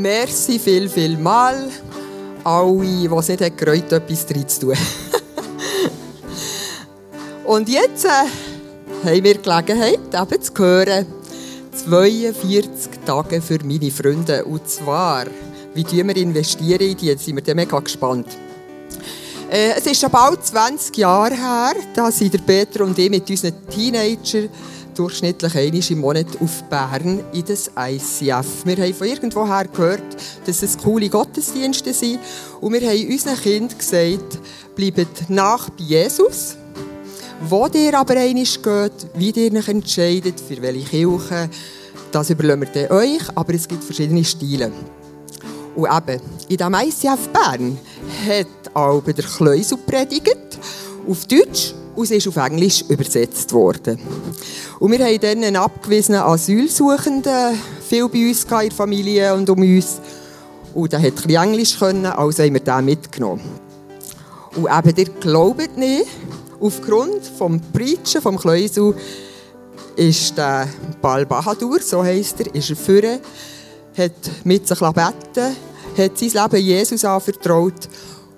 merci viel, viel mal. Alle, die es nicht gereut etwas drin zu tun. Und jetzt äh, haben wir Gelegenheit, eben zu hören, 42 Tage für meine Freunde. Und zwar, wie wir investieren in die, jetzt sind wir mega gespannt. Äh, es ist schon bald 20 Jahre her, da sind der Peter und ich mit unseren Teenagern durchschnittlich einmal im Monat auf Bern in das ICF. Wir haben von irgendwoher gehört, dass es coole Gottesdienste sind. Und wir haben unseren Kindern gesagt, bleibt nach bei Jesus. Wo ihr aber einmal geht, wie ihr euch entscheidet, für welche Kirche, das überlassen wir euch, aber es gibt verschiedene Stile. Und eben, in diesem ICF Bern hat auch der Kleusel predigt, auf Deutsch und ist auf Englisch übersetzt worden. Und wir haben dann einen abgewiesenen Asylsuchenden viel bei uns in der Familie und um uns. Und der konnte ein Englisch, können, also haben wir den mitgenommen. Und eben, ihr glaubt nicht, aufgrund des Preachen vom Kleusel ist der Bal Bahadur, so heisst er, ist er führen, hat mit sich beten hat sein Leben Jesus anvertraut.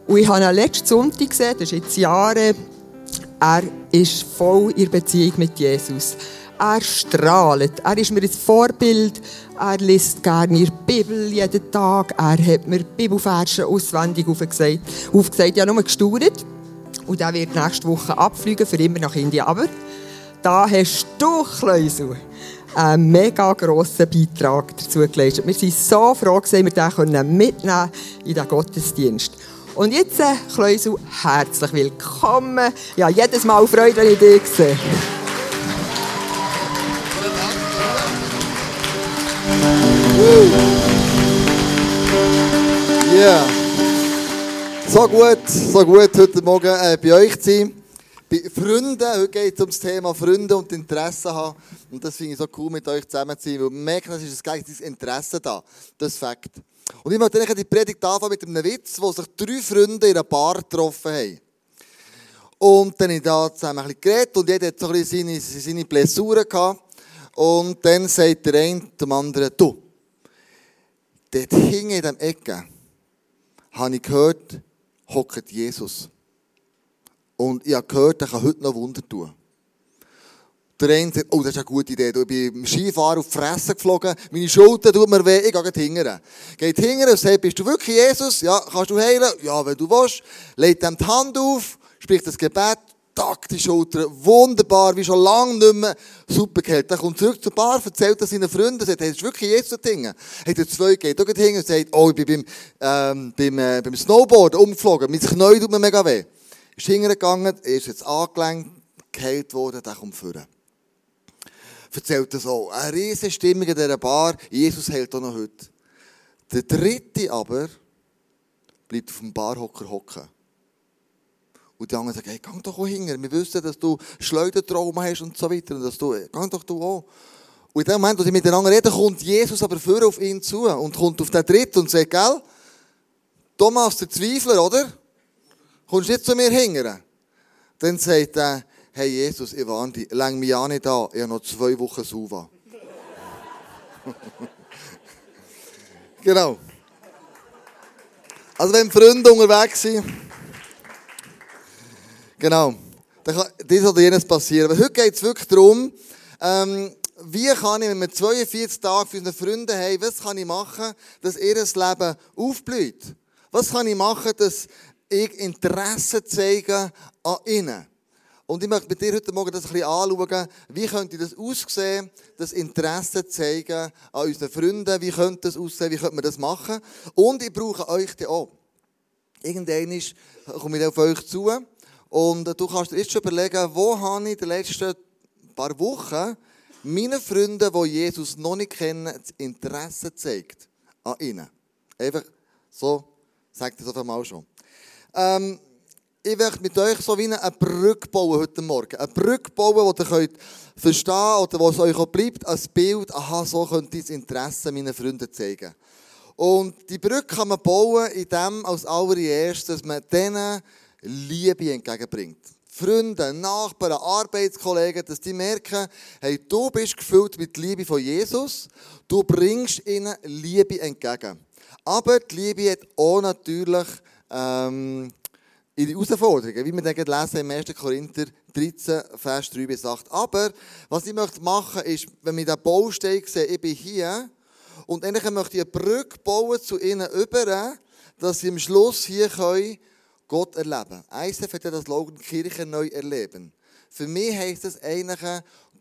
Und ich habe ihn letzten Sonntag gesehen, das ist jetzt Jahre, er ist voll in Beziehung mit Jesus. Er strahlt. Er ist mir ein Vorbild. Er liest gerne der Bibel jeden Tag. Er hat mir Bibelverse auswendig aufgesagt. aufgesagt. Ich nur gestaunt. Und er wird nächste Woche abfliegen, für immer nach Indien. Aber da hast du, Kleusel, einen mega grossen Beitrag dazu geleistet. Wir sind so froh, dass wir den mitnehmen in den Gottesdienst. Und jetzt, äh, Kleusel, herzlich willkommen. Ja, jedes Mal Freude, wenn ich dich sehe. Yeah. So gut, so gut heute Morgen äh, bei euch zu sein bei Freunden. Heute geht es um das Thema Freunde und Interesse haben. Und das finde ich so cool, mit euch zusammen zu sein, weil man merkt, es ist ein gegenseitiges Interesse da. Das ist Fakt. Und ich möchte die Predigt anfangen mit einem Witz, wo sich drei Freunde in einer Bar getroffen haben. Und dann habe ich da zusammen ein bisschen geredet und jeder hat so ein seine, seine Blessuren gehabt. Und dann sagt der eine dem anderen, du, dort hinten in der Ecke, habe ich gehört, hockt Jesus. Und ich habe gehört, er kann heute noch Wunder tun. Der eine sagt, oh, das ist eine gute Idee. Ich bin beim Skifahren auf die Fresse geflogen, meine Schulter tut mir weh, ich gehe hingern. Geht hingern und sagt, bist du wirklich Jesus? Ja, kannst du heilen? Ja, wenn du willst. Legt ihm die Hand auf, spricht das Gebet, tack, die Schulter, wunderbar, wie schon lange nicht mehr, super geheilt. Dann kommt zurück zur Bar, erzählt das seinen Freunden, sagt, hey, das ist wirklich Jesus hingern. Hat er zwei geht auch hingern und sagt, oh, ich bin beim, ähm, beim, äh, beim Snowboarden umgeflogen, mein Knie tut mir mega weh ist hingegangen, er ist jetzt angelenkt, geheilt worden, der kommt führen. Erzählt das auch. Eine riesige Stimmung in dieser Bar. Jesus hält auch noch heute. Der dritte aber bleibt auf dem Barhocker hocken. Und die anderen sagen, hey, geh doch auch hinter. Wir wissen, dass du Schleudertrauma hast und so weiter. Und dass du, geh doch du auch. Und in dem Moment, wo sie miteinander reden, kommt Jesus aber vor auf ihn zu und kommt auf den dritten und sagt, gell, Thomas, der Zweifler, oder? kommst du nicht zu mir hingern? Dann sagt er, hey Jesus, ich warne dich, läng mich auch nicht an, ich habe noch zwei Wochen Suva. genau. Also wenn Freunde unterwegs sind, genau, dann kann dies oder jenes passieren. Aber heute geht es wirklich darum, ähm, wie kann ich, wenn wir 42 Tage für unsere Freunde haben, was kann ich machen, dass ihr Leben aufblüht? Was kann ich machen, dass ich Interesse zeigen an ihnen. Und ich möchte mit dir heute Morgen das ein bisschen anschauen, wie könnte das aussehen, das Interesse zeigen an unseren Freunden, wie könnte das aussehen, wie könnte man das machen. Und ich brauche euch dann auch. Irgendwann komme ich auf euch zu und du kannst dir jetzt schon überlegen, wo habe ich in den letzten paar Wochen meinen Freunden, die Jesus noch nicht kennen, das Interesse zeigt an ihnen. Einfach so, sagt das auf einmal schon. Ähm, ich möchte mit euch so wie eine Brücke bauen heute Morgen. Eine Brücke bauen, die ihr könnt verstehen oder wo es euch auch bleibt, als Bild, aha, so könnt ihr das Interesse meiner Freunde zeigen. Und die Brücke kann man bauen, indem als allererstes, dass man denen Liebe entgegenbringt. Freunde, Nachbarn, Arbeitskollegen, dass die merken, hey, du bist gefüllt mit Liebe von Jesus, du bringst ihnen Liebe entgegen. Aber die Liebe hat auch natürlich ähm, ihre Herausforderungen, wie wir dann lesen im 1. Korinther 13, Vers 3 bis 8. Aber was ich möchte machen ist, wenn wir den Baustein sehen, ich bin hier und eigentlich möchte ich eine Brücke bauen zu ihnen über, dass sie am Schluss hier können Gott erleben können. ISF hat ja das Slogan Kirche neu erleben. Für mich heisst das eigentlich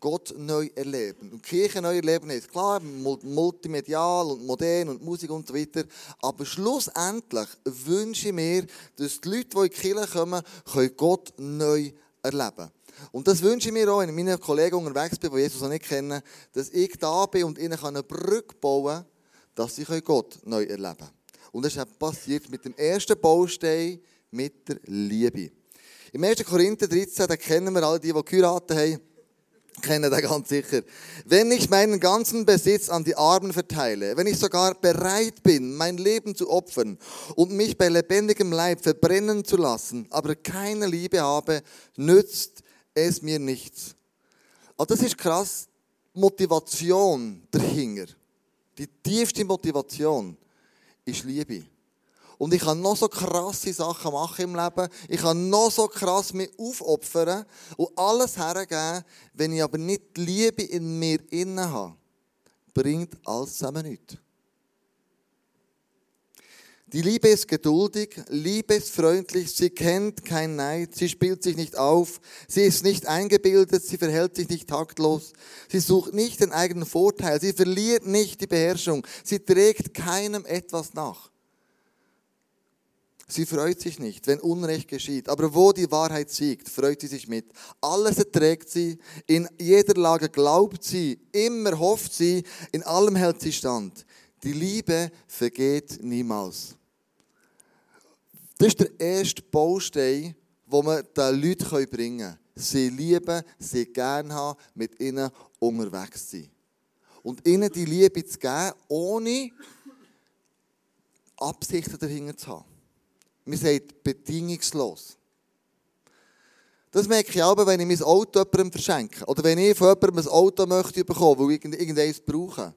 Gott neu erleben. Und Kirche neu erleben ist klar, multimedial und modern und Musik und so weiter. Aber schlussendlich wünsche ich mir, dass die Leute, die in die Kirche kommen, können Gott neu erleben Und das wünsche ich mir auch, wenn ich meine Kollegen unterwegs bin, die Jesus noch nicht kennen, dass ich da bin und ihnen eine Brücke bauen kann, dass sie Gott neu erleben können. Und das ist passiert mit dem ersten Baustein, mit der Liebe. Im 1. Korinther 13, da kennen wir alle die, die geheiratet haben, kennen da ganz sicher. Wenn ich meinen ganzen Besitz an die Armen verteile, wenn ich sogar bereit bin, mein Leben zu opfern und mich bei lebendigem Leib verbrennen zu lassen, aber keine Liebe habe, nützt es mir nichts. Also das ist krass. Motivation dahinter. Die tiefste Motivation ist Liebe. Und ich kann noch so krasse Sachen machen im Leben. Ich kann noch so krass mich aufopfern und alles hergeben. Wenn ich aber nicht die Liebe in mir innen habe, bringt alles zusammen nichts. Die Liebe ist geduldig, Liebe ist freundlich, sie kennt kein Neid, sie spielt sich nicht auf, sie ist nicht eingebildet, sie verhält sich nicht taktlos, sie sucht nicht den eigenen Vorteil, sie verliert nicht die Beherrschung, sie trägt keinem etwas nach. Sie freut sich nicht, wenn Unrecht geschieht. Aber wo die Wahrheit siegt, freut sie sich mit. Alles erträgt sie, in jeder Lage glaubt sie, immer hofft sie, in allem hält sie stand. Die Liebe vergeht niemals. Das ist der erste Baustein, wo man den Leuten bringen kann. Sie lieben, sie gern haben, mit ihnen unterwegs sein. Und ihnen die Liebe zu geben, ohne Absichten dahinter zu haben. Man sagt bedingungslos. Das merke ich auch, wenn ich mein Auto jemandem verschenke. Oder wenn ich von jemandem ein Auto möchte bekommen, weil ich irgendeins brauche.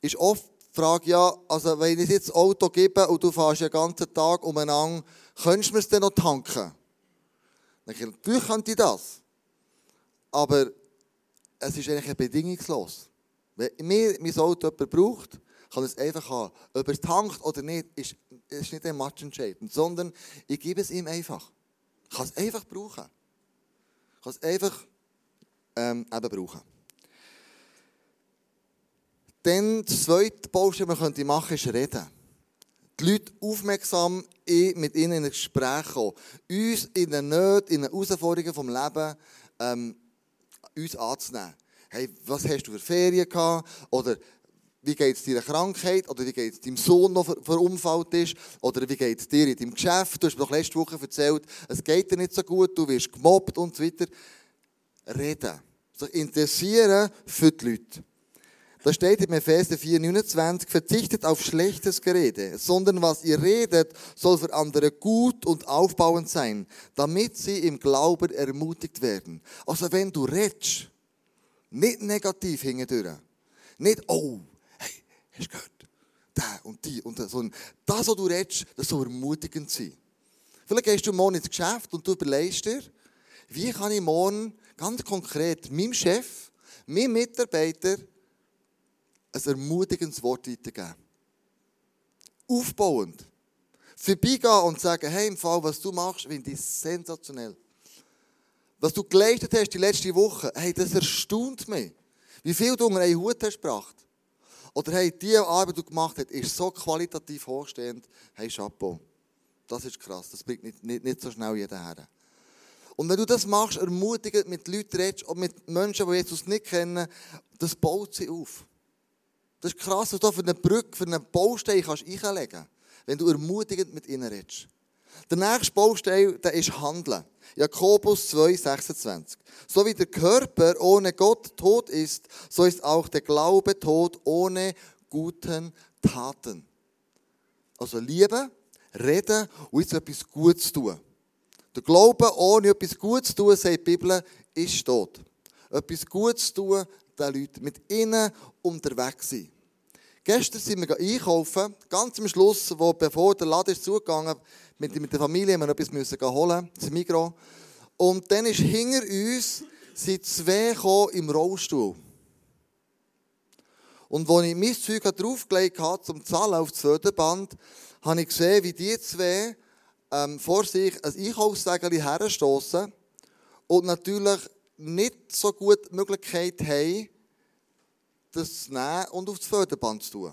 Ist oft die Frage, ja, also wenn ich jetzt das Auto gebe und du fährst den ganzen Tag umeinander, könntest du mir es dann noch tanken? Natürlich könnte ich das. Aber es ist eigentlich bedingungslos. Wenn mir mein Auto jemand braucht, kann es einfach haben. Ob er es tankt oder nicht, ist, ist nicht ein Match entscheidend, sondern ich gebe es ihm einfach. Ich kann es einfach brauchen. Ich kann es einfach ähm, eben brauchen. Dann das zweite Baustein, das man machen könnte, ist reden. Die Leute aufmerksam mit ihnen in ein Gespräch kommen. Uns in den Nöten, in den Herausforderungen vom Leben ähm, uns anzunehmen. Hey, was hast du für Ferien gehabt? Oder wie geht es deiner Krankheit oder wie geht es deinem Sohn, der verunfallt ist oder wie geht es dir in deinem Geschäft. Du hast mir doch letzte Woche erzählt, es geht dir nicht so gut, du wirst gemobbt und so weiter. Reden. Sich interessieren für die Leute. Da steht in Epheser 4, 29, verzichtet auf schlechtes Gerede, sondern was ihr redet, soll für andere gut und aufbauend sein, damit sie im Glauben ermutigt werden. Also wenn du redest, nicht negativ hingedurch, nicht, oh, Hast du gehört? Der und die und so. Das, was du redest, das soll ermutigend sein. Vielleicht gehst du morgen ins Geschäft und du überlegst dir, wie kann ich morgen ganz konkret meinem Chef, meinem Mitarbeiter ein ermutigendes Wort weitergeben. Aufbauend. Vorbeigehen und sagen, hey, im Fall, was du machst, finde ich sensationell. Was du geleistet hast die letzte Woche, hey, das erstaunt mich. Wie viel du unter einen Hut hast gebracht. Oder hey, die Arbeit, die du gemacht hast, ist so qualitativ hochstehend. Hey, Chapeau. Das ist krass. Das bringt nicht, nicht, nicht so schnell jeder her. Und wenn du das machst, ermutigend mit Leuten redest, und mit Menschen, die Jesus nicht kennen, das baut sie auf. Das ist krass, was du für eine Brücke, für einen Baustein kannst einlegen kannst, wenn du ermutigend mit ihnen redest. Der nächste Baustein der ist Handeln. Jakobus 2, 26. So wie der Körper ohne Gott tot ist, so ist auch der Glaube tot ohne guten Taten. Also Liebe, reden und jetzt etwas Gutes tun. Der Glaube ohne etwas Gutes tun, sagt die Bibel, ist tot. Etwas Gutes tun, den Leuten mit ihnen unterwegs sein. Gestern sind wir einkaufen, ganz am Schluss, wo, bevor der Laden ist zugegangen mit, mit der Familie haben wir etwas müssen holen, das Mikro. Und dann ist hinter uns sind zwei im Rollstuhl. Und als ich mein Zeug draufgelegt habe, zum Zahlen auf das Förderband, habe ich gesehen, wie die zwei ähm, vor sich ein Einkaufswägel herstoßen und natürlich nicht so gut die Möglichkeit haben, das zu nehmen und auf das Förderband zu tun.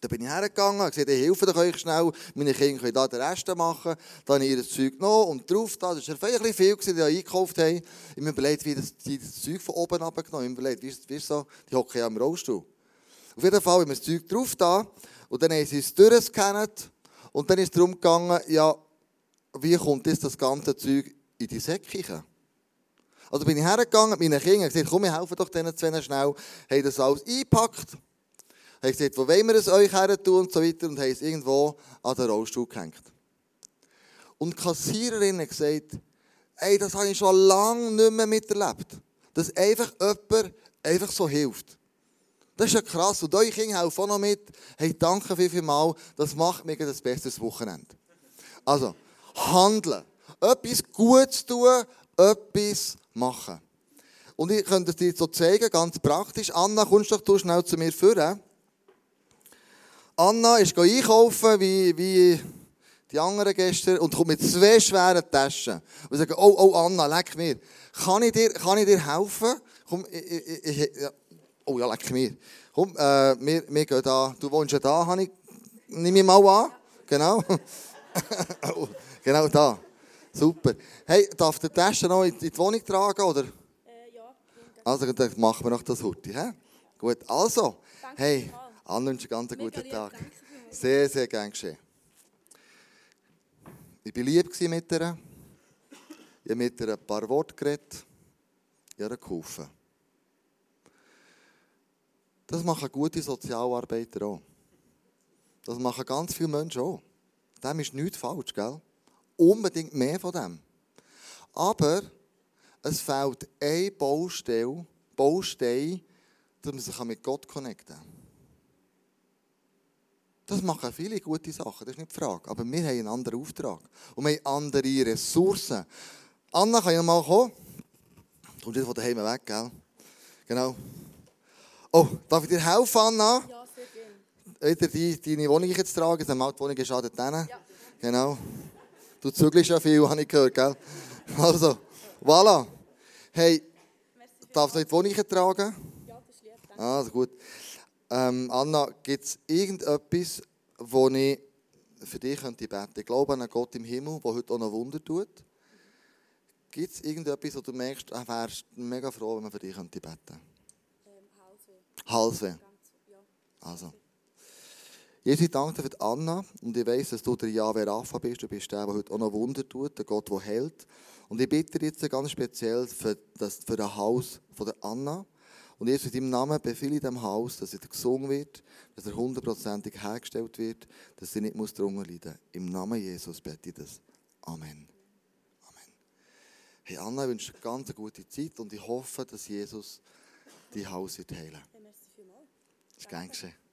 Da bin ich hergegangen, habe gesagt, ich helfe euch schnell, meine Kinder können da den Rest machen. Dann habe ich ihr Zeug genommen und drauf da. Das war vielleicht ein viel, die eingekauft haben. Ich habe mir überlegt, wie das, die das Zeug von oben abgenommen Ich habe mir überlegt, wie, wie so, die hocken ja im Rollstuhl. Auf jeden Fall haben wir das Zeug drauf da und dann haben sie es durchgescannt und dann ist es darum gegangen, ja, wie kommt das ganze Zeug in die Säcke? Also bin ich hergegangen mit meinen Kindern und gesagt, komm, wir helfen doch denen zwei schnell. Haben das alles eingepackt haben gesagt, wo wollen wir es euch her tun und so weiter und haben es irgendwo an den Rollstuhl gehängt. Und die Kassiererin hat gesagt, ey, das habe ich schon lange nicht mehr miterlebt. Dass einfach jemand einfach so hilft. Das ist ja krass. Und eure Kinder helfen auch noch mit. Hey, danke viel, viel mal. Das macht mir ein besseres Wochenende. Also, handeln. Etwas Gutes tun, etwas machen. Und ich könnte es dir so zeigen, ganz praktisch. Anna, kommst doch schnell zu mir führen. Anna ist einkaufen, wie, wie die anderen gestern, und kommt mit zwei schweren Taschen. Und sagt, oh, oh, Anna, leck mir. Kann ich dir, kann ich dir helfen? Komm, ich, ich, ich, ja. Oh ja, leck mir. Komm, äh, wir, wir gehen da. Du wohnst ja da, ich, nehme ich mal an. Genau. oh, genau da. Super. Hey, darf der Tasche noch in die Wohnung tragen, oder? Äh, ja. Also, dann machen wir noch das heute. He? Gut, also. Danke hey. Wünsche einen ganz guten Tag. Sehr, sehr gern geschehen. Ich war lieb mit ihr. Ich habe mit ihr ein paar Worte geredet. Ich habe geholfen. Das machen gute Sozialarbeiter auch. Das machen ganz viele Menschen auch. Dem ist nichts falsch, gell? Unbedingt mehr von dem. Aber es fehlt eine Baustelle, Baustein, dass man sich mit Gott connecten kann. Das machen viele gute Sachen, das ist nicht die Frage. Aber wir haben einen anderen Auftrag. Und wir haben andere Ressourcen. Anna, kann ja mal kommen? Du kommst jetzt von daheim weg, gell? Genau. Oh, darf ich dir helfen, Anna? Ja, sehr gerne. Wieder die, deine Wohnung jetzt tragen, dann mal die Wohnung geschadet. Ja. Genau. Du zügelst ja viel, habe ich gehört, gell? Also, voilà. Hey, darfst du die Wohnung tragen? Ja, das ist lieb. Danke. Also gut. Ähm, Anna, gibt es irgendetwas, wo ich für dich könnte beten Ich glaube an einen Gott im Himmel, der heute auch noch Wunder tut. Gibt es irgendetwas, wo du merkst, du ah, wärst mega froh, wenn man für dich könnte beten Ähm, Halsweh. Halsweh. Ganz, ja. Also. Jesus, ich danke dir für Anna und ich weiß, dass du der Jahwe Rapha bist. Du bist der, der heute auch noch Wunder tut, der Gott, der hält. Und ich bitte dir jetzt ganz speziell für das, für das Haus von der Anna. Und Jesus, in deinem Namen befehle ich dem Haus, dass er gesungen wird, dass er hundertprozentig hergestellt wird, dass er nicht muss drunter leiden muss. Im Namen Jesus bete ich das. Amen. Amen. Hey Anna, ich wünsche dir eine ganz gute Zeit und ich hoffe, dass Jesus dein Haus wird heilen. Ja, merci vielmals. Das ist gern geschehen.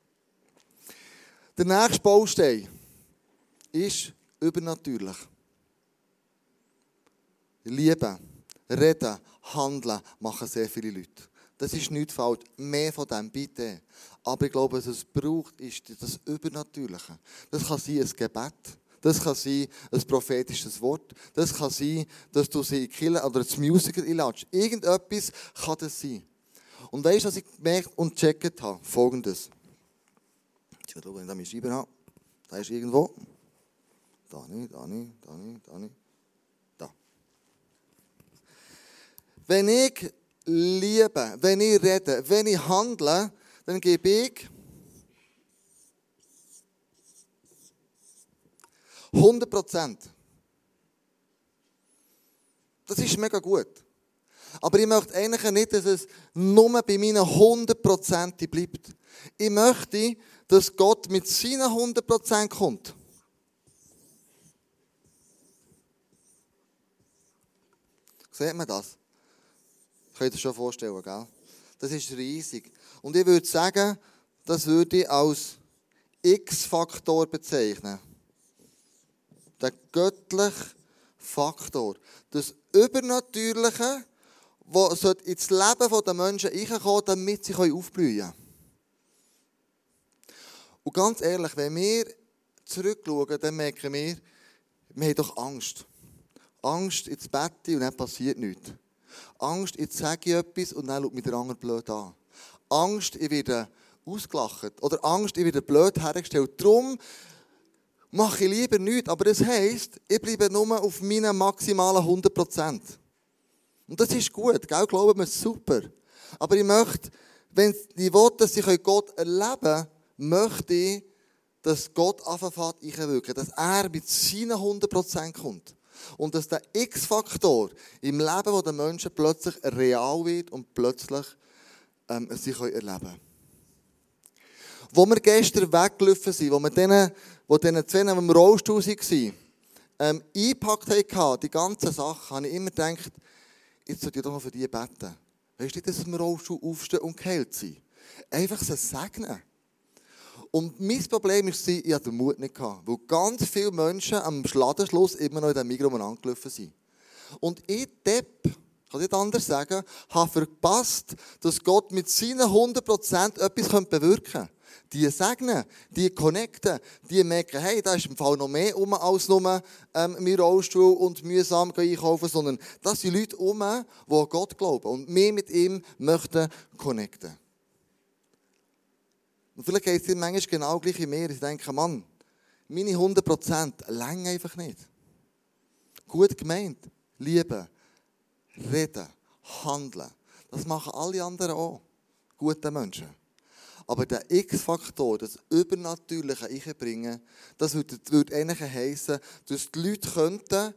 Der nächste Baustein ist übernatürlich. Lieben, reden, handeln machen sehr viele Leute. Das ist nicht falsch. Mehr von dem, bitte. Aber ich glaube, was es braucht, ist das Übernatürliche. Das kann sein ein Gebet. Das kann sein ein prophetisches Wort. Das kann sein, dass du sie killen oder das Musiker einladest. Irgendetwas kann das sein. Und weißt du, was ich gemerkt und gecheckt habe? Folgendes. Ich schaue, wenn ich da meine Schreiber habe. Da ist irgendwo. Da nicht, da nicht, da nicht, da nicht. Da. Wenn ich liebe, wenn ich rede, wenn ich handle, dann gebe ich 100 Prozent. Das ist mega gut. Aber ich möchte eigentlich nicht, dass es nur bei meinen 100 Prozent bleibt. Ich möchte, dass Gott mit seinen 100 Prozent kommt. Seht man das? Könnt ihr euch schon vorstellen, gell? Das ist riesig. Und ich würde sagen, das würde ich als X-Faktor bezeichnen. Der göttliche Faktor. Das Übernatürliche, das ins Leben der Menschen reinkommen damit sie aufblühen können. Und ganz ehrlich, wenn wir zurückschauen, dann merken wir, wir haben doch Angst. Angst ins Bett und dann passiert nichts. Angst, jetzt sage ich etwas und dann schaut mich der andere blöd an. Angst, ich werde ausgelacht. Oder Angst, ich werde blöd hergestellt. Darum mache ich lieber nichts. Aber das heisst, ich bleibe nur auf meinen maximalen 100%. Und das ist gut, gell? Glauben wir, super. Aber ich möchte, wenn ich will, dass ich Gott erleben kann, möchte ich, dass Gott anfängt einwirken, dass er mit seinen 100% kommt. Und dass der X-Faktor im Leben der Menschen plötzlich real wird und plötzlich ähm, sie erleben können. Wo wir gestern weggelaufen sind, wo wir denen, wo denen zwei im Rollstuhl waren, ähm, eingepackt haben, die ganzen Sachen, habe ich immer gedacht, jetzt sollte ich doch noch für die beten. Weißt du, dass wir im Rollstuhl aufstehen und geheilt sind? Einfach sie segnen. Und mein Problem ist, ich hatte den Mut nicht gehabt, weil ganz viele Menschen am Schladenschluss immer noch in diesem Mikro angelaufen sind. Und ich, Depp, kann ich nicht anders sagen, habe verpasst, dass Gott mit seinen 100% etwas bewirken könnte. Die segnen, die connecten, die merken, hey, da ist im Fall noch mehr um als nur ähm, mein Rollstuhl und mühsam einkaufen, sondern das sind Leute um, die Gott glauben und wir mit ihm möchten connecten. Und vielleicht geht es dir manchmal genau gleich in mir. Ich denke, Mann, meine 100% länger einfach nicht. Gut gemeint, lieben, reden, handeln. Das machen alle anderen auch. Gute Menschen. Aber der X-Faktor, das Übernatürliche einbringen, das würde, würde eigentlich heissen, dass die Leute könnten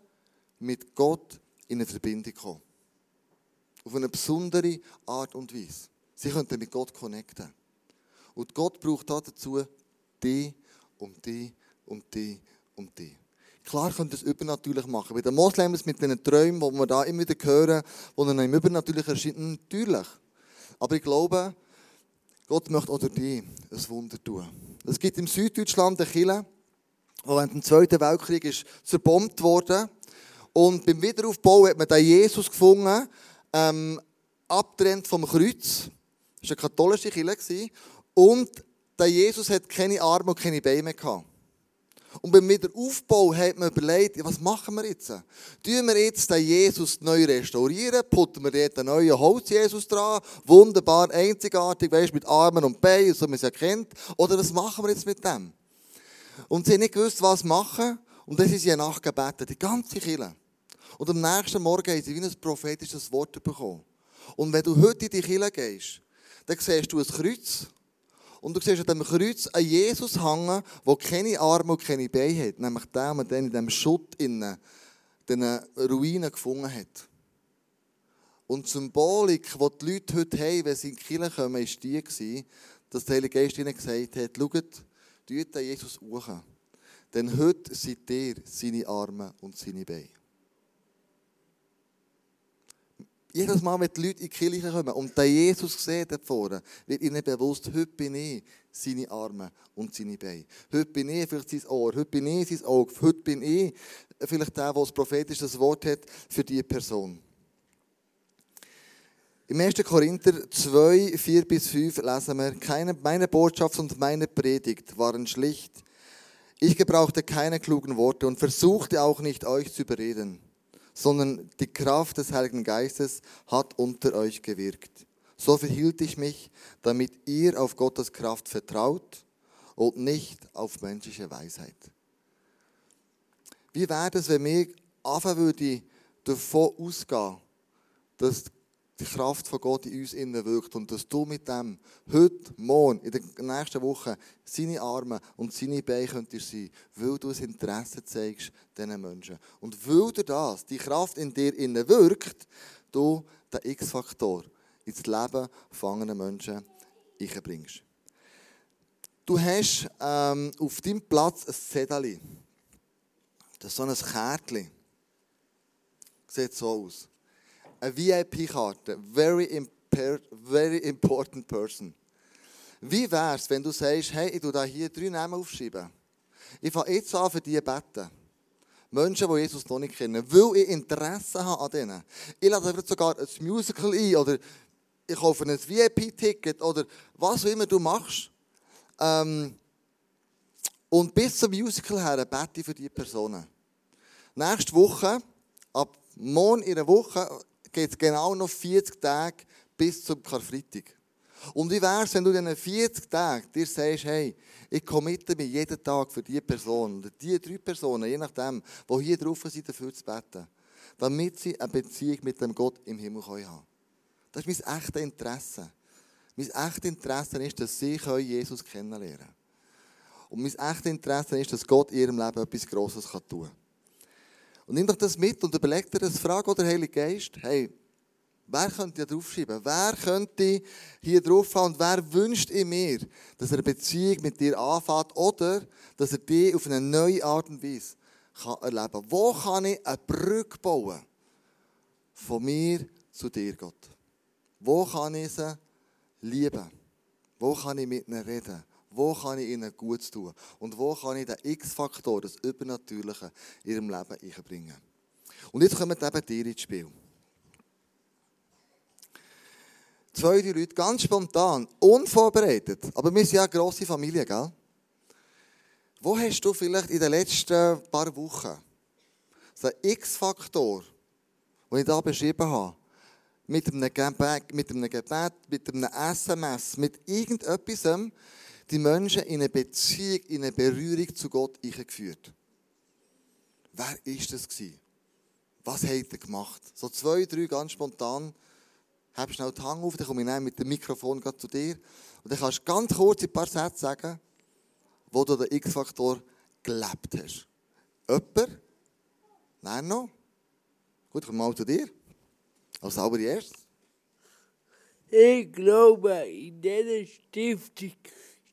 mit Gott in eine Verbindung kommen. Auf eine besondere Art und Weise. Sie könnten mit Gott connecten. Und Gott braucht dazu die und die und die und die. Klar könnt ihr es übernatürlich machen. Bei den Moslems mit den Träumen, die wir da immer wieder hören, die dann im Übernatürlichen erscheinen, natürlich. Aber ich glaube, Gott möchte auch durch dich ein Wunder tun. Es gibt im Süddeutschland eine Kirche, die während dem Zweiten Weltkrieg ist zerbombt wurde. Und beim Wiederaufbau hat man den Jesus gefunden, ähm, abtrennt vom Kreuz. Das war eine katholische Kirche. Und der Jesus hat keine Arme und keine Beine gehabt. Und beim Wiederaufbau hat man überlegt, was machen wir jetzt? Tun wir jetzt den Jesus neu restaurieren? Putten wir dort einen neuen Holz-Jesus dran? Wunderbar, einzigartig, weißt, mit Armen und Beinen, so man es ja kennt. Oder was machen wir jetzt mit dem? Und sie haben nicht gewusst, was machen. Und dann sind sie nachgebeten, die ganze Kirche. Und am nächsten Morgen haben sie wie ein prophetisches Wort bekommen. Und wenn du heute in die Kirche gehst, dann siehst du ein Kreuz und du siehst an diesem Kreuz einen Jesus hängen, der keine Arme und keine Beine hat. Nämlich der, dann in diesem Schutt in den Ruinen gefunden hat. Und die Symbolik, die die Leute heute haben, wenn sie in die Kirche kommen, war die, dass der Heilige Geist ihnen gesagt hat, schaut, tut Jesus suchen. Denn heute seid ihr seine Arme und seine Beine. Jedes Mal, wenn die Leute in die Kirche kommen und den Jesus sehen dort vorne, wird ihnen bewusst, heute bin ich seine Arme und seine Beine. Heute bin ich vielleicht sein Ohr, heute bin ich sein Auge, heute bin ich vielleicht der, der das prophetische Wort hat für diese Person. Im 1. Korinther 2, 4 bis 5 lesen wir, keine, meine Botschaft und meine Predigt waren schlicht. Ich gebrauchte keine klugen Worte und versuchte auch nicht, euch zu überreden sondern die Kraft des Heiligen Geistes hat unter euch gewirkt. So verhielt ich mich, damit ihr auf Gottes Kraft vertraut und nicht auf menschliche Weisheit. Wie wäre es, wenn wir anfangen würde, davon ausgehen, dass die Kraft von Gott in uns innen wirkt und dass du mit dem heute, morgen, in der nächsten Woche seine Arme und seine Beine könntest sein, weil du das Interesse zeigst diesen Menschen. Und weil du das, die Kraft in dir innen wirkt, du den X-Faktor ins Leben von Menschen einbringst. Du hast ähm, auf deinem Platz ein Zettel. Das ist so ein Kärtchen. Sieht so aus eine VIP-Karte. Very, very important person. Wie wäre es, wenn du sagst, hey, ich tue da hier drei Namen aufschreiben. Ich fange jetzt an für die beten. Menschen, die Jesus noch nicht kennen, weil ich Interesse habe an denen. Ich lade vielleicht sogar ein Musical ein oder ich kaufe ein VIP-Ticket oder was auch immer du machst. Ähm, und bis zum Musical her bete ich für diese Personen. Nächste Woche, ab morgen in einer Woche, geht es genau noch 40 Tage bis zum Karfreitag. Und wie wäre es, wenn du in diesen 40 Tagen dir sagst, hey, ich committe mich jeden Tag für diese Person oder diese drei Personen, je nachdem, die hier drauf sind, dafür zu beten, damit sie eine Beziehung mit dem Gott im Himmel haben können. Das ist mein echtes Interesse. Mein echtes Interesse ist, dass sie Jesus kennenlernen können. Und mein echtes Interesse ist, dass Gott in ihrem Leben etwas Grosses tun kann. Und nimm doch das mit und überleg dir das, frag oder Heilige Geist, hey, Wer könnte hier draufschreiben? Wer könnte hier drauf haben und wer wünscht in mir, dass er eine Beziehung mit dir anfängt oder dass er dich auf eine neue Art und Weise kann erleben kann? Wo kann ich eine Brücke bauen? Von mir zu dir, Gott. Wo kann ich sie lieben? Wo kann ich mit ihnen reden? Wo kann ich ihnen gut tun? Und wo kann ich den X-Faktor, das Übernatürliche, in ihrem Leben einbringen? Und jetzt kommen eben dir ins Spiel. zwei, drei Leute, ganz spontan, unvorbereitet. Aber wir sind ja eine grosse Familie, gell? Wo hast du vielleicht in den letzten paar Wochen so X-Faktor, den ich hier beschrieben habe, mit einem Gebet, mit einem, Gebet, mit einem SMS, mit irgendetwas, die Menschen in eine Beziehung, in eine Berührung zu Gott eingeführt? Wer war das? Was hat er gemacht? So zwei, drei ganz spontan Heb schnell die Hand auf, dann komme ich mit dem Mikrofon zu dir. Und dann kannst du ganz kurz ein paar Sätze sagen, wo du den X-Faktor gelebt hast. Jemand? Nein, noch? Gut, komm mal zu dir. Als sauber erst. Ich glaube, in dieser Stiftung,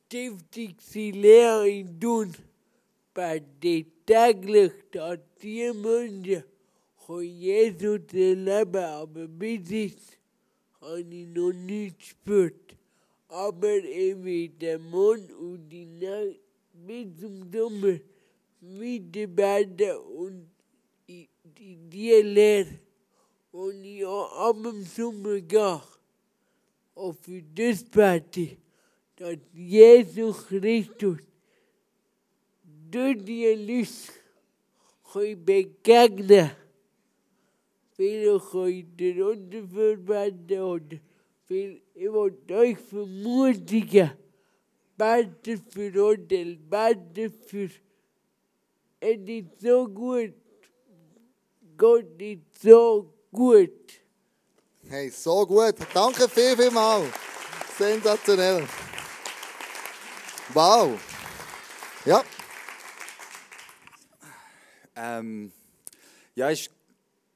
Stiftung sie Lehrer in Dun, bei der täglich dass die Menschen von Jesus leben, aber bis jetzt habe ich noch nicht gespürt. Aber eben der Mond und die Nacht bis zum Sommer mit den beiden und die, die leer. Und ich ab dem Sommer gehe. Und für das bete dass Jesus Christus durch die Licht begegnen Vielleicht könnt ihr unterverbanden oder ich will euch vermutigen, betet für uns, betet für es ist so gut. Gott ist so gut. Hey, so gut. Danke viel, viel mal. Sensationell. Wow. Ja. Ähm, ja, ist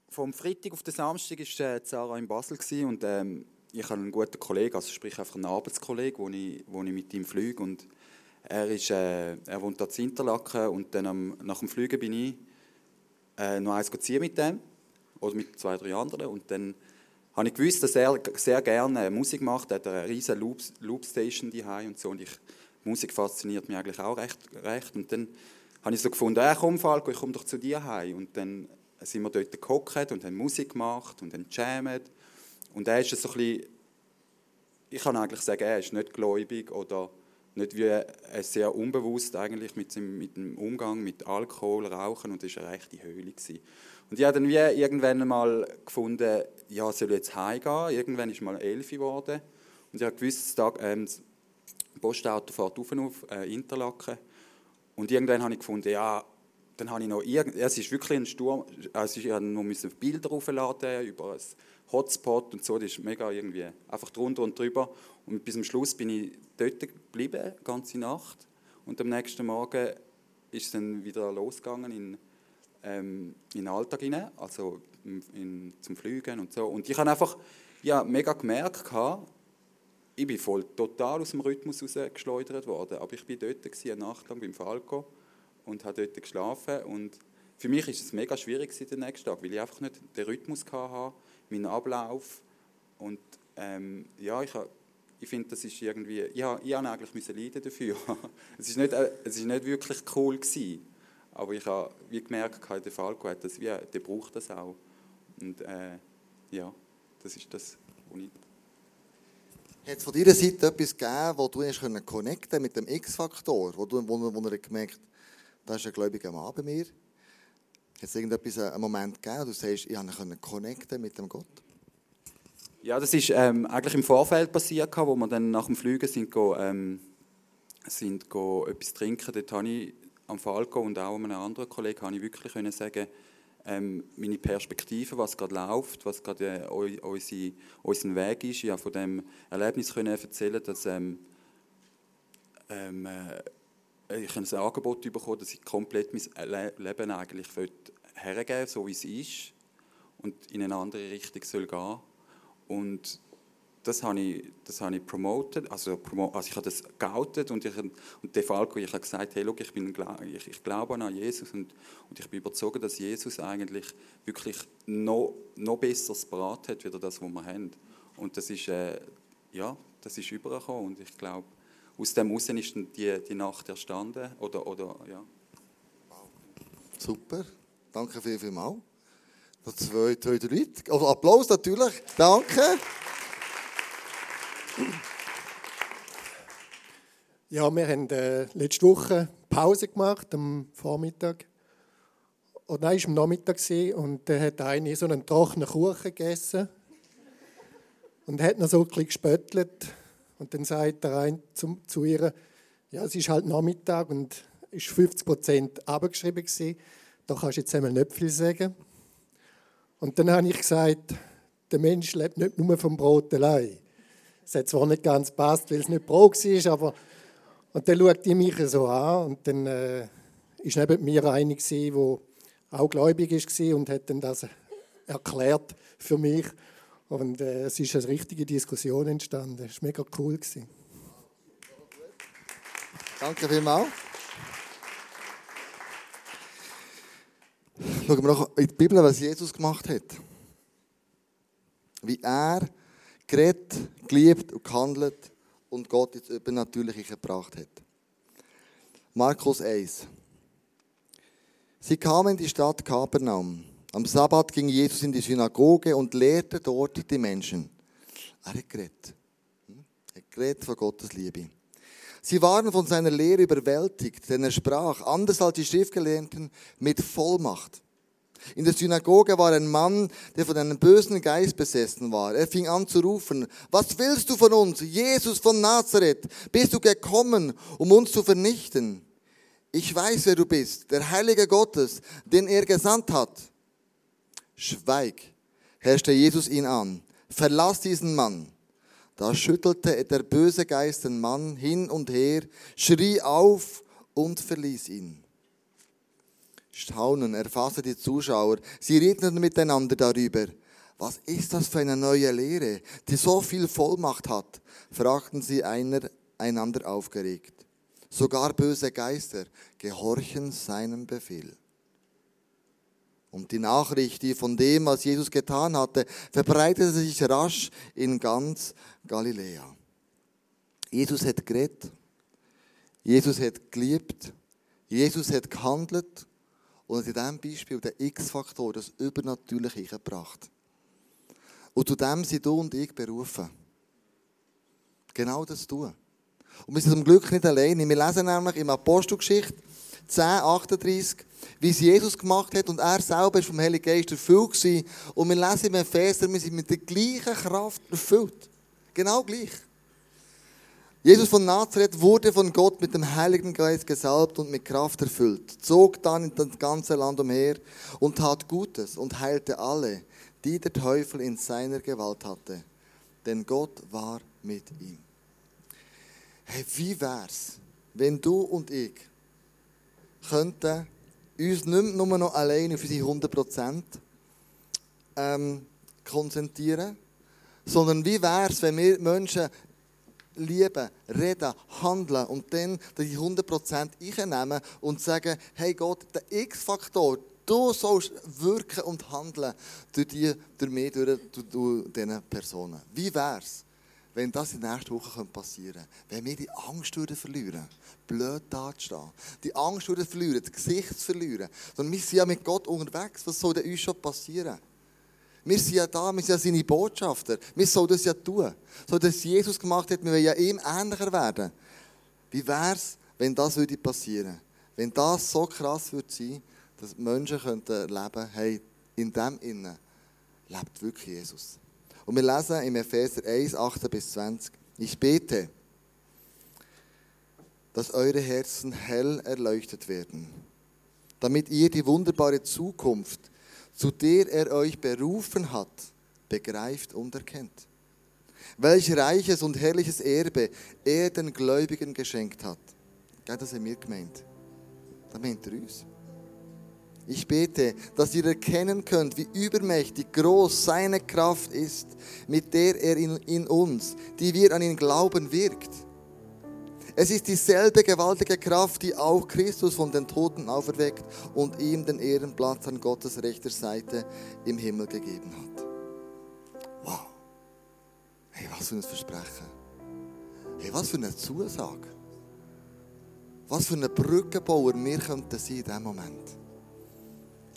vom Freitag auf den Samstag war äh, Sarah in Basel und ähm, ich habe einen guten Kollegen, also sprich einfach einen Arbeitskollegen, wo ich, wo ich mit ihm fliege und er, ist, äh, er wohnt dort in Interlaken und dann am, nach dem Fliegen bin ich äh, noch eins ziehen mit dem oder mit zwei, drei anderen und dann habe ich gewusst, dass er sehr gerne Musik macht, er hat eine riesige Loop, Loopstation daheim und so und ich, Musik fasziniert mich eigentlich auch recht, recht und dann habe ich so gefunden, äh, komm Falco, ich komme doch zu dir heim und dann sind wir dort gehockt und haben Musik gemacht und haben jammed. Und er ist so ein bisschen, ich kann eigentlich sagen, er ist nicht gläubig oder nicht wie er sehr unbewusst eigentlich mit dem, mit dem Umgang mit Alkohol, Rauchen und das war eine rechte Höhle. Gewesen. Und ich habe dann wie irgendwann mal gefunden, ja, soll ich jetzt heimgehen? Irgendwann ist mal elf geworden und ich habe gewusst, das ähm, Postauto fährt auf, auf äh, Interlaken. Und irgendwann habe ich gefunden, ja, dann habe ich noch irgend, es ist wirklich ein Sturm, also ich habe noch Bilder aufladen über ein Hotspot und so, das ist mega irgendwie einfach drunter und drüber. Und bis zum Schluss bin ich dort geblieben, die ganze Nacht. Und am nächsten Morgen ist es dann wieder losgegangen in, ähm, in den Alltag hinein, also in, zum Fliegen und so. Und ich habe einfach ja, mega gemerkt, ich bin voll total aus dem Rhythmus rausgeschleudert worden, aber ich war dort eine Nacht lang beim Falco und habe dort geschlafen. Und für mich ist es mega schwierig den nächsten Tag, weil ich einfach nicht den Rhythmus hatte, meinen Ablauf. Und ähm, ja, ich ich finde, das ist irgendwie, ich, ich habe eigentlich müssen leiden dafür. es ist nicht, äh, es ist nicht wirklich cool gewesen, aber ich habe wie gemerkt, der Falco hat das, wie, der braucht das auch. Und äh, ja, das ist das, was ich hat es von deiner Seite etwas gegeben, wo du hast connecten mit dem X-Faktor, wo, du, wo, wo er gemerkt da ist ein gläubiger Mann bei mir? Hat es irgendetwas, einen Moment gegeben, wo du sagst, ich konnte connecten mit dem Gott? Ja, das ist ähm, eigentlich im Vorfeld passiert, wo wir dann nach dem Fliegen sind, go, ähm, sind go etwas trinken. Dort habe ich am Falco und auch einem anderen Kollegen habe ich wirklich können sagen, ähm, meine Perspektive, was gerade läuft, was gerade äh, unsere, unser Weg ist. Ich habe von dem Erlebnis können erzählen, dass ähm, ähm, äh, ich ein Angebot bekommen dass ich komplett mein Leben eigentlich hergeben so wie es ist und in eine andere Richtung soll gehen. Und das habe ich, das habe ich promoted, also, also ich habe das geoutet und, ich, und der Falco, ich habe gesagt, hey, look, ich, bin, ich, ich glaube an Jesus und, und ich bin überzeugt, dass Jesus eigentlich wirklich noch, noch besseres parat hat, als das, was wir haben. Und das ist, äh, ja, das ist übergekommen und ich glaube, aus dem heraus ist die, die Nacht erstanden. Oder, oder, ja. Super, danke viel, viel mal. Noch zwei, zwei, drei Leute. Also Applaus natürlich, danke. Ja, wir haben äh, letzte Woche Pause gemacht am Vormittag. Oder nein, es war am Nachmittag und da hat einer so einen trockenen Kuchen gegessen und hat noch so ein bisschen gespöttelt. Und dann sagt der eine zu, zu ihr, ja, es ist halt Nachmittag und ist 50 Prozent abgeschrieben. Da kannst du jetzt einmal nicht viel sagen. Und dann habe ich gesagt, der Mensch lebt nicht nur vom Brot allein. Es hat zwar nicht ganz passt, weil es nicht Brot war, aber und dann schaut die mich so an und dann äh, neben mir einer, der auch gläubig war und hat dann das erklärt für mich. Und äh, es ist eine richtige Diskussion entstanden. Es war mega cool. Gewesen. Danke vielmals. Schauen wir noch in die Bibel, was Jesus gemacht hat. Wie er geredet, geliebt und gehandelt und Gott ins Übernatürliche gebracht hat. Markus 1. Sie kamen in die Stadt Kapernaum. Am Sabbat ging Jesus in die Synagoge und lehrte dort die Menschen. Er hat geredet. Hm? Er geredet von Gottes Liebe. Sie waren von seiner Lehre überwältigt, denn er sprach, anders als die Schriftgelehrten, mit Vollmacht. In der Synagoge war ein Mann, der von einem bösen Geist besessen war. Er fing an zu rufen, was willst du von uns, Jesus von Nazareth? Bist du gekommen, um uns zu vernichten? Ich weiß, wer du bist, der Heilige Gottes, den er gesandt hat. Schweig, herrschte Jesus ihn an. Verlass diesen Mann. Da schüttelte der böse Geist den Mann hin und her, schrie auf und verließ ihn. Staunen erfasste die Zuschauer. Sie redeten miteinander darüber. Was ist das für eine neue Lehre, die so viel Vollmacht hat? fragten sie einer, einander aufgeregt. Sogar böse Geister gehorchen seinem Befehl. Und die Nachricht, die von dem, was Jesus getan hatte, verbreitete sich rasch in ganz Galiläa. Jesus hat geredet, Jesus hat geliebt, Jesus hat gehandelt und in diesem Beispiel der X-Faktor, das Übernatürliche gebracht. Und zu dem sind du und ich berufen. Genau das tun. Und wir sind zum Glück nicht alleine. Wir lesen nämlich im Apostelgeschichte 10, 38, wie es Jesus gemacht hat und er selber ist vom Heiligen Geist erfüllt gewesen. Und wir lesen im Epheser, wir sind mit der gleichen Kraft erfüllt. Genau gleich. Jesus von Nazareth wurde von Gott mit dem Heiligen Geist gesalbt und mit Kraft erfüllt, zog dann in das ganze Land umher und tat Gutes und heilte alle, die der Teufel in seiner Gewalt hatte. Denn Gott war mit ihm. Hey, wie wär's, wenn du und ich könnten uns nicht nur noch alleine auf unsere 100% ähm, konzentrieren, sondern wie wär's, wenn wir Menschen lieben, reden, handeln und dann die 100% einnehmen und sagen, hey Gott, der X-Faktor, du sollst wirken und handeln durch, die, durch mich, durch, durch, durch diese Personen. Wie wär's, wenn das in der nächsten Woche passieren könnte. Wenn wir die Angst würden verlieren, blöd dazustehen, die Angst verlieren, das Gesicht zu verlieren, sondern wir sind ja mit Gott unterwegs, was soll denn uns schon passieren? Wir sind ja da, wir sind ja seine Botschafter. Wir sollen das ja tun. So dass Jesus gemacht hat, wir wollen ja ihm ähnlicher werden. Wie wäre es, wenn das würde passieren Wenn das so krass würde sein, dass Menschen könnten erleben, hey, in dem Innen lebt wirklich Jesus. Und wir lesen im Epheser 1, 8 bis 20. Ich bete, dass eure Herzen hell erleuchtet werden, damit ihr die wunderbare Zukunft, zu der er euch berufen hat, begreift und erkennt. Welch reiches und herrliches Erbe er den Gläubigen geschenkt hat. Das haben wir gemeint. Da meint er uns. Ich bete, dass ihr erkennen könnt, wie übermächtig groß seine Kraft ist, mit der er in, in uns, die wir an ihn glauben, wirkt. Es ist dieselbe gewaltige Kraft, die auch Christus von den Toten auferweckt und ihm den Ehrenplatz an Gottes rechter Seite im Himmel gegeben hat. Wow. Hey, was für ein Versprechen. Hey, was für eine Zusage. Was für ein Brückenbauer wir könnten sein in diesem Moment.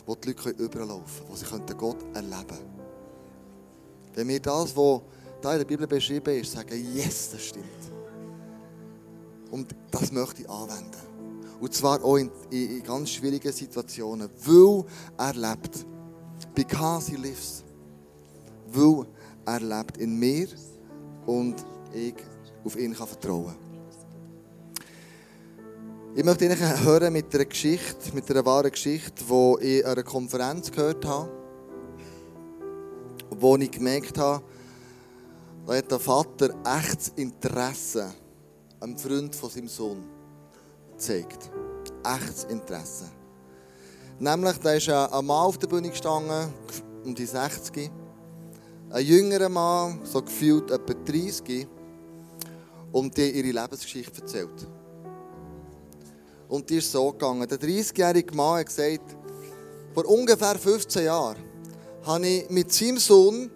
Wo die Leute überlaufen können, wo sie Gott erleben können. Wenn wir das, was da in der Bibel beschrieben ist, sagen, yes, das stimmt. Und das möchte ich anwenden. Und zwar auch in, in, in ganz schwierigen Situationen, weil er lebt. Because he lives. Weil er lebt in mir und ich auf ihn kann vertrauen. Ich möchte Ihnen hören mit einer Geschichte, mit einer wahren Geschichte, die ich an einer Konferenz gehört habe, wo ich gemerkt habe, da hat der Vater echtes Interesse am Freund von seinem Sohn gezeigt. Echtes Interesse. Nämlich, da ist ein Mann auf der Bühne gestanden, um die 60. Ein jüngerer Mann, so gefühlt etwa 30, und die ihre Lebensgeschichte erzählt. Und die ist so gegangen. Der 30-jährige Mann hat gesagt, vor ungefähr 15 Jahren habe ich mit seinem Sohn,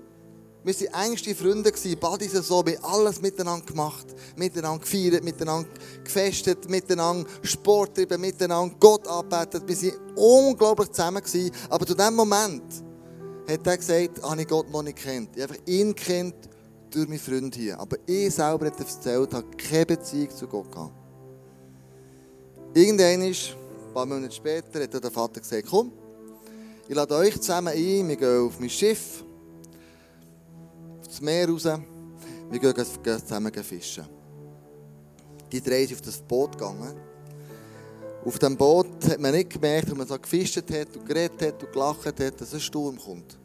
wir waren engste Freunde, so, wir haben alles miteinander gemacht, miteinander gefeiert, miteinander gefestet, miteinander Sport getrieben, miteinander Gott arbeitet. Wir waren unglaublich zusammen. Aber zu dem Moment hat er gesagt, habe ich Gott noch nicht kennt. Ich habe ihn kennt durch meinen Freund hier. Aber ich selber hat erzählt, habe keine Beziehung zu Gott gehabt. Irgendwann, ein paar Monate später, hat der Vater gesagt, komm, ich lade euch zusammen ein, wir gehen auf mein Schiff, aufs Meer raus, wir gehen zusammen fischen. Die drei sind auf das Boot gegangen. Auf dem Boot hat man nicht gemerkt, wenn man so gefischt hat und geredet hat und gelacht hat, dass ein Sturm kommt.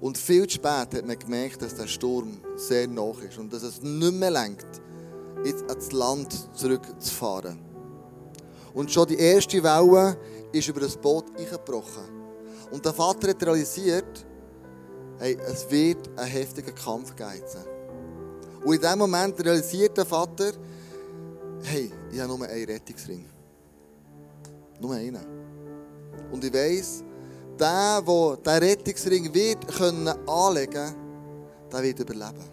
Und viel zu spät hat man gemerkt, dass der Sturm sehr nah ist und dass es nicht mehr lenkt, ins Land zurückzufahren. Und schon die erste Welle ist über das Boot eingebrochen. Und der Vater hat realisiert, hey, es wird ein heftiger Kampf geizen. Und in dem Moment realisiert der Vater, hey, ich habe nur einen Rettungsring. Nur einen. Und ich weiss, der, der diesen Rettungsring wird können anlegen können, der wird überleben.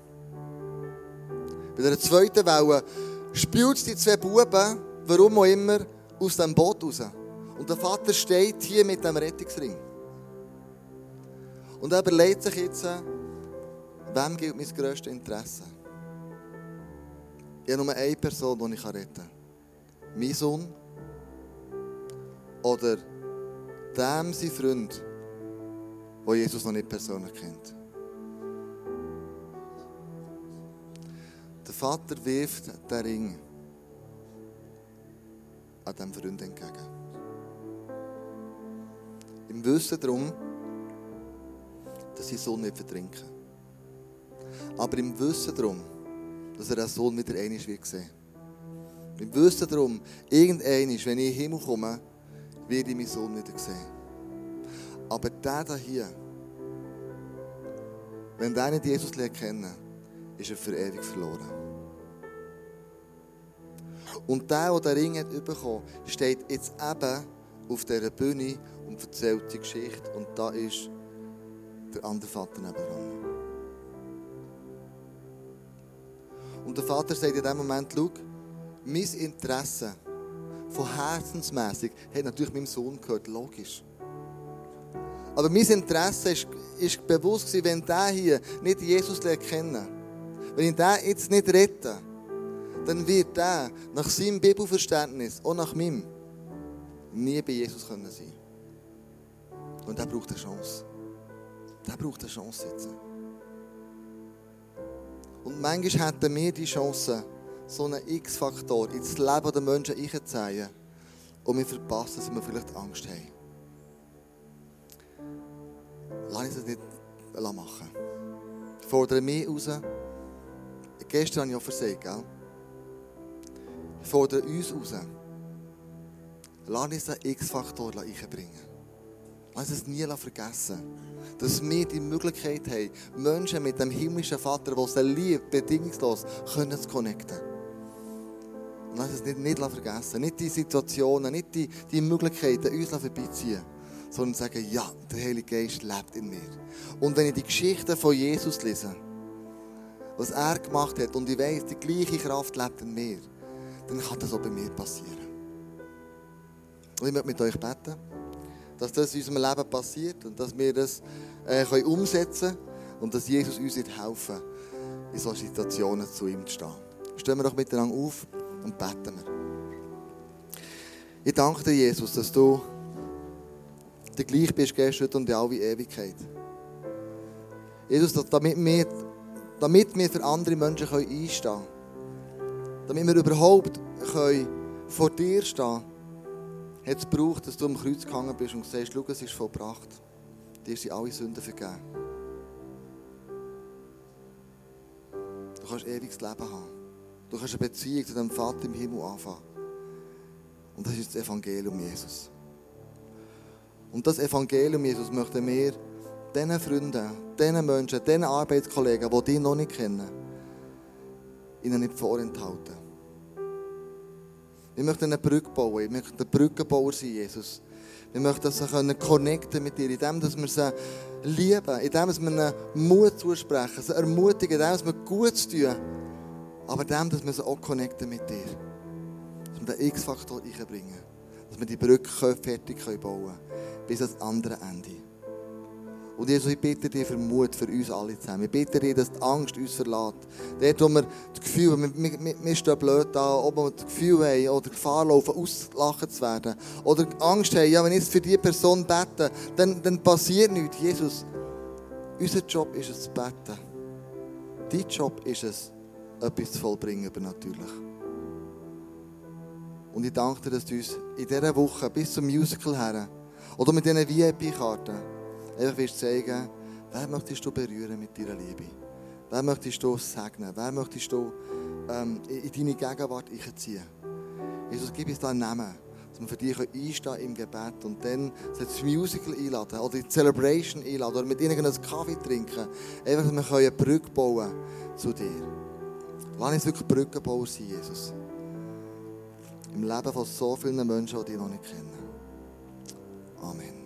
Bei der zweiten Welle spielt es die zwei Buben, warum auch immer, aus dem Boot raus. Und der Vater steht hier mit dem Rettungsring. Und er überlegt sich jetzt, wem gilt mein grösstes Interesse? Ich habe nur eine Person, die ich retten kann. Mein Sohn oder dem sein Freund, den Jesus noch nicht persönlich kennt. Der Vater wirft den Ring an diesem Freund entgegen. Im Wissen darum, dass sein Sohn nicht vertrinken Aber im Wissen darum, dass er den Sohn wieder einmal wird sehen. Im Wissen darum, irgendeinmal, wenn ich in den Himmel komme, werde ich meinen Sohn wieder sehen. Aber der hier, wenn der nicht Jesus kennen, ist er für ewig verloren. Und der, der den Ring hat bekommen steht jetzt eben auf dieser Bühne und erzählt die Geschichte. Und da ist der andere Vater nebenan. Und der Vater sagt in dem Moment, schau, mein Interesse von herzensmäßig hat natürlich meinem Sohn gehört, logisch. Aber mein Interesse ist, ist bewusst gewesen, wenn der hier nicht Jesus kennen, wenn ich den jetzt nicht rette, dann wird der nach seinem Bibelverständnis, auch nach meinem, nie bei Jesus können sein. Und der braucht eine Chance. Der braucht eine Chance jetzt. Und manchmal hätten wir die Chance, so einen X-Faktor ins Leben der Menschen einzuzeigen und wir verpassen, dass wir vielleicht Angst haben. Lass uns das nicht machen. Ich fordere mich raus. Gestern habe ich auch versagt, gell? Ich fordere uns raus. Lass uns den X-Faktor einbringen. Lass uns nie vergessen, dass wir die Möglichkeit haben, Menschen mit dem himmlischen Vater, der sie liebt, bedingungslos, können zu connecten. Lass uns nicht, nicht vergessen, nicht die Situationen, nicht die, die Möglichkeiten uns vorbeiziehen, sondern sagen, ja, der Heilige Geist lebt in mir. Und wenn ich die Geschichte von Jesus lese, was er gemacht hat, und ich weiß, die gleiche Kraft lebt in mir, dann kann das auch bei mir passieren. Und ich möchte mit euch beten, dass das in unserem Leben passiert und dass wir das äh, können umsetzen können und dass Jesus uns helfen wird, in solchen Situationen zu ihm zu stehen. Stehen wir doch miteinander auf und beten wir. Ich danke dir, Jesus, dass du der gleich bist gestern und in alle Ewigkeit. Jesus, damit wir, damit wir für andere Menschen einstehen können, damit wir überhaupt können vor dir stehen hat es gebraucht, dass du am Kreuz gehangen bist und sagst, schau, es ist vollbracht. Dir sind alle Sünden vergeben. Du kannst ewiges Leben haben. Du kannst eine Beziehung zu deinem Vater im Himmel anfangen. Und das ist das Evangelium Jesus. Und das Evangelium Jesus möchten wir diesen Freunden, diesen Menschen, diesen Arbeitskollegen, die dich noch nicht kennen, ihnen nicht vorenthalten. Wir möchten eine Brücke bauen. Wir möchten ein Brückenbauer sein, Jesus. Wir möchten sie können connecten mit dir, indem wir sie lieben, indem wir ihnen Mut zusprechen, sie ermutigen, indem wir Gutes tun, aber indem wir sie auch connecten mit dir. Dass wir den X-Faktor einbringen. Dass wir die Brücke fertig bauen können, bis ans andere Ende. Und Jesus, ich bitte dir für Mut für uns alle zusammen. Ich bitte dir, dass die Angst uns verlässt. Dort, wo wir das Gefühl haben, wir, wir, wir stehen blöd da, ob wir das Gefühl haben oder Gefahr laufen, ausgelacht zu werden. Oder Angst haben, ja, wenn ich für diese Person bete, dann, dann passiert nichts. Jesus, unser Job ist es zu beten. Dein Job ist es, etwas zu vollbringen, übernatürlich. Und ich danke dir, dass du uns in dieser Woche bis zum Musical her oder mit diesen VIP-Karten einfach wirst zeigen, wer möchtest du berühren mit deiner Liebe? Wer möchtest du segnen? Wer möchtest du ähm, in deine Gegenwart einziehen? Jesus, gib uns da einen Namen, dass wir für dich einstehen im Gebet und dann das Musical einladen oder die Celebration einladen oder mit ihnen einen Kaffee trinken. Einfach, dass wir eine Brücke bauen zu dir. Lass uns wirklich Brückenbauer sein, Jesus. Im Leben von so vielen Menschen, die dich noch nicht kennen. Amen.